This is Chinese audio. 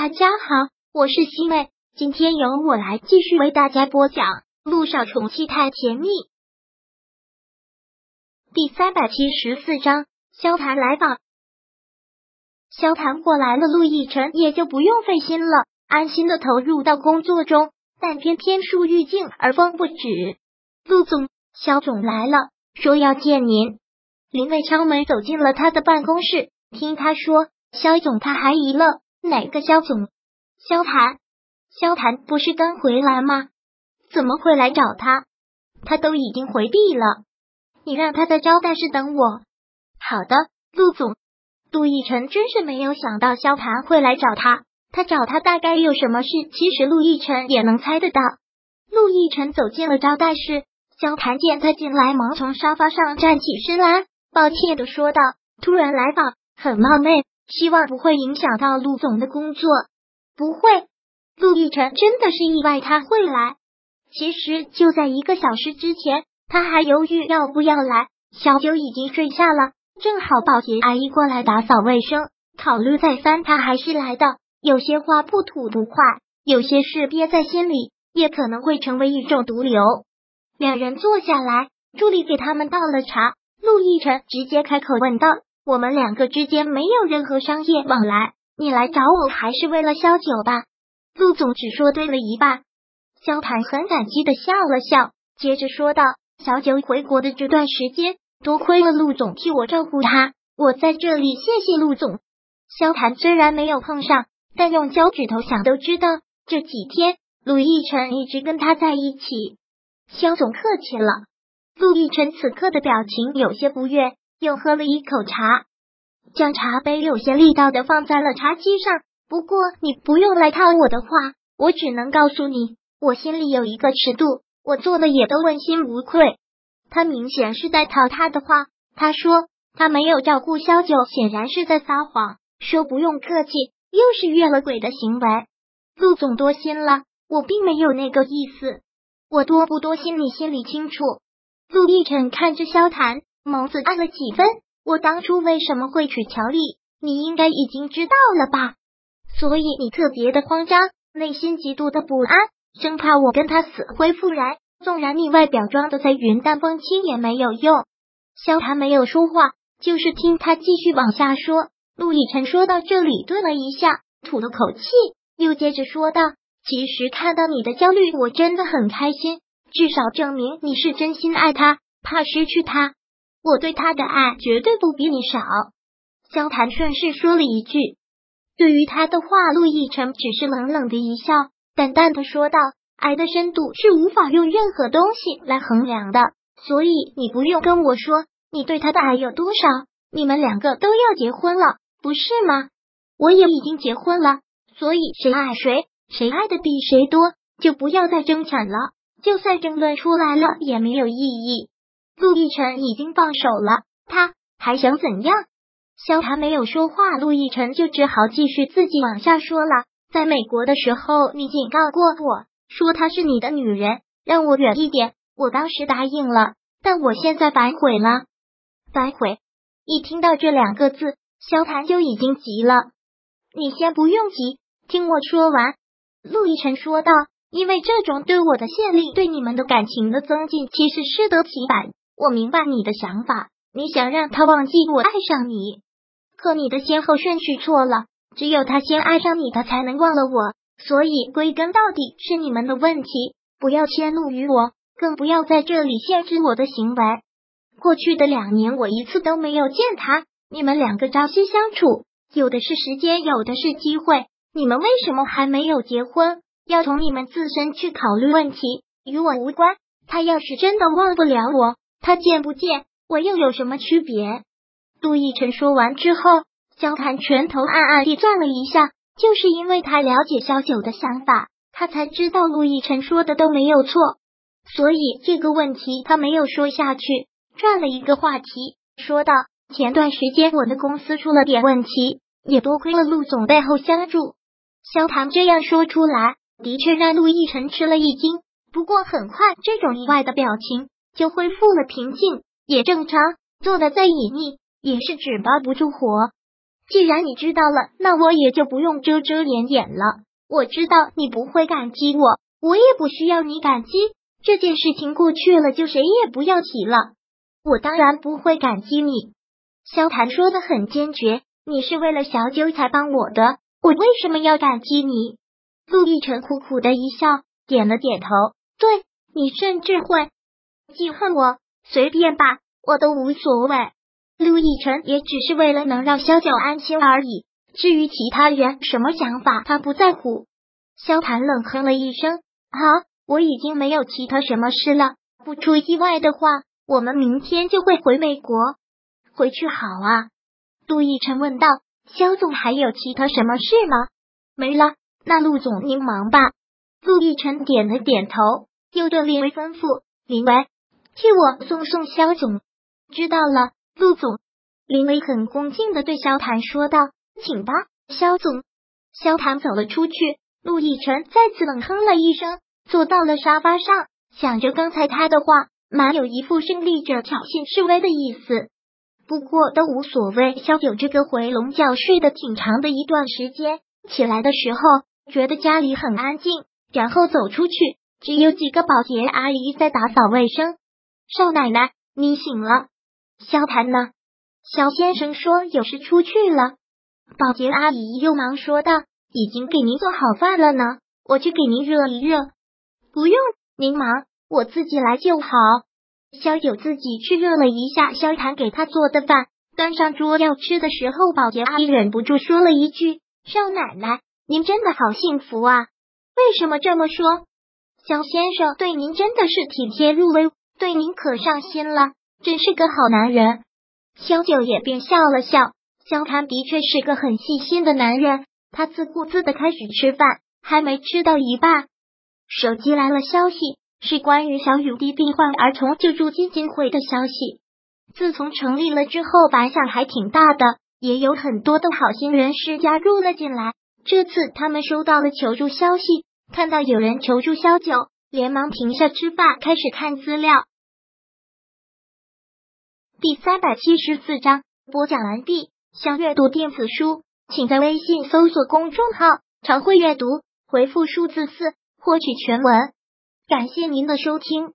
大家好，我是西妹，今天由我来继续为大家播讲《陆少宠妻太甜蜜》第三百七十四章。萧谈来访，萧谈过来了，陆亦辰也就不用费心了，安心的投入到工作中。但偏偏树欲静而风不止，陆总，萧总来了，说要见您。林伟敲门走进了他的办公室，听他说，萧总他还一愣。哪个萧总？萧谈，萧谈不是刚回来吗？怎么会来找他？他都已经回避了。你让他在招待室等我。好的，陆总。陆奕晨真是没有想到萧谈会来找他。他找他大概有什么事？其实陆亦辰也能猜得到。陆亦辰走进了招待室，萧谈见他进来，忙从沙发上站起身来，抱歉的说道：“突然来访，很冒昧。”希望不会影响到陆总的工作，不会。陆亦辰真的是意外他会来。其实就在一个小时之前，他还犹豫要不要来。小九已经睡下了，正好保洁阿姨过来打扫卫生。考虑再三，他还是来的。有些话不吐不快，有些事憋在心里，也可能会成为一种毒瘤。两人坐下来，助理给他们倒了茶。陆亦辰直接开口问道。我们两个之间没有任何商业往来，你来找我还是为了萧九吧？陆总只说对了一半。萧谈很感激的笑了笑，接着说道：“小九回国的这段时间，多亏了陆总替我照顾他，我在这里谢谢陆总。”萧谈虽然没有碰上，但用脚趾头想都知道，这几天陆亦辰一直跟他在一起。萧总客气了。陆亦辰此刻的表情有些不悦。又喝了一口茶，将茶杯有些力道的放在了茶几上。不过你不用来套我的话，我只能告诉你，我心里有一个尺度，我做的也都问心无愧。他明显是在套他的话。他说他没有照顾萧九，显然是在撒谎。说不用客气，又是越了轨的行为。陆总多心了，我并没有那个意思。我多不多心，你心里清楚。陆亦辰看着萧谈。眸子暗了几分。我当初为什么会娶乔丽？你应该已经知道了吧？所以你特别的慌张，内心极度的不安，生怕我跟他死灰复燃。纵然你外表装的再云淡风轻也没有用。萧谈没有说话，就是听他继续往下说。陆亦辰说到这里，顿了一下，吐了口气，又接着说道：“其实看到你的焦虑，我真的很开心，至少证明你是真心爱他，怕失去他。”我对他的爱绝对不比你少。萧谈顺势说了一句，对于他的话，陆亦辰只是冷冷的一笑，淡淡的说道：“爱的深度是无法用任何东西来衡量的，所以你不用跟我说你对他的爱有多少。你们两个都要结婚了，不是吗？我也已经结婚了，所以谁爱谁，谁爱的比谁多，就不要再争产了。就算争论出来了，也没有意义。”陆亦辰已经放手了，他还想怎样？萧谈没有说话，陆亦辰就只好继续自己往下说了。在美国的时候，你警告过我说她是你的女人，让我远一点。我当时答应了，但我现在反悔了。反悔？一听到这两个字，萧谈就已经急了。你先不用急，听我说完。陆亦辰说道：“因为这种对我的限令，对你们的感情的增进，其实适得其反。”我明白你的想法，你想让他忘记我爱上你，可你的先后顺序错了。只有他先爱上你，他才能忘了我。所以归根到底是你们的问题，不要迁怒于我，更不要在这里限制我的行为。过去的两年，我一次都没有见他，你们两个朝夕相处，有的是时间，有的是机会。你们为什么还没有结婚？要从你们自身去考虑问题，与我无关。他要是真的忘不了我。他见不见我又有什么区别？杜奕晨说完之后，萧谈拳头暗暗地攥了一下，就是因为他了解萧九的想法，他才知道陆亦辰说的都没有错，所以这个问题他没有说下去，转了一个话题，说道：“前段时间我的公司出了点问题，也多亏了陆总背后相助。”萧谈这样说出来，的确让陆亦辰吃了一惊。不过很快，这种意外的表情。就恢复了平静，也正常。做的再隐秘，也是纸包不住火。既然你知道了，那我也就不用遮遮掩掩了。我知道你不会感激我，我也不需要你感激。这件事情过去了，就谁也不要提了。我当然不会感激你。萧谈说的很坚决，你是为了小九才帮我的，我为什么要感激你？陆亦辰苦苦的一笑，点了点头。对你甚至会记恨我，随便吧，我都无所谓。陆亦辰也只是为了能让萧九安心而已。至于其他人什么想法，他不在乎。萧谈冷哼了一声：“好，我已经没有其他什么事了。不出意外的话，我们明天就会回美国。回去好啊。”陆亦辰问道：“萧总还有其他什么事吗？”“没了。”“那陆总您忙吧。”陆亦辰点了点头，又对林维吩咐：“林维，替我送送肖总。”“知道了，陆总。”林维很恭敬的对萧谈说道。请吧，萧总。萧谈走了出去，陆亦辰再次冷哼了一声，坐到了沙发上，想着刚才他的话，满有一副胜利者挑衅示威的意思。不过都无所谓。萧九这个回笼觉睡得挺长的一段时间，起来的时候觉得家里很安静，然后走出去，只有几个保洁阿姨在打扫卫生。少奶奶，你醒了？萧谈呢？萧先生说有事出去了。保洁阿姨又忙说道：“已经给您做好饭了呢，我去给您热一热。”不用，您忙，我自己来就好。萧九自己去热了一下萧谈给他做的饭，端上桌要吃的时候，保洁阿姨忍不住说了一句：“少奶奶，您真的好幸福啊！为什么这么说？萧先生对您真的是体贴入微，对您可上心了，真是个好男人。”萧九也便笑了笑。萧谈的确是个很细心的男人，他自顾自的开始吃饭，还没吃到一半，手机来了消息，是关于小雨滴病患儿童救助基金会的消息。自从成立了之后，反响还挺大的，也有很多的好心人士加入了进来。这次他们收到了求助消息，看到有人求助萧九，连忙停下吃饭，开始看资料。第三百七十四章播讲完毕。想阅读电子书，请在微信搜索公众号“常会阅读”，回复数字四获取全文。感谢您的收听。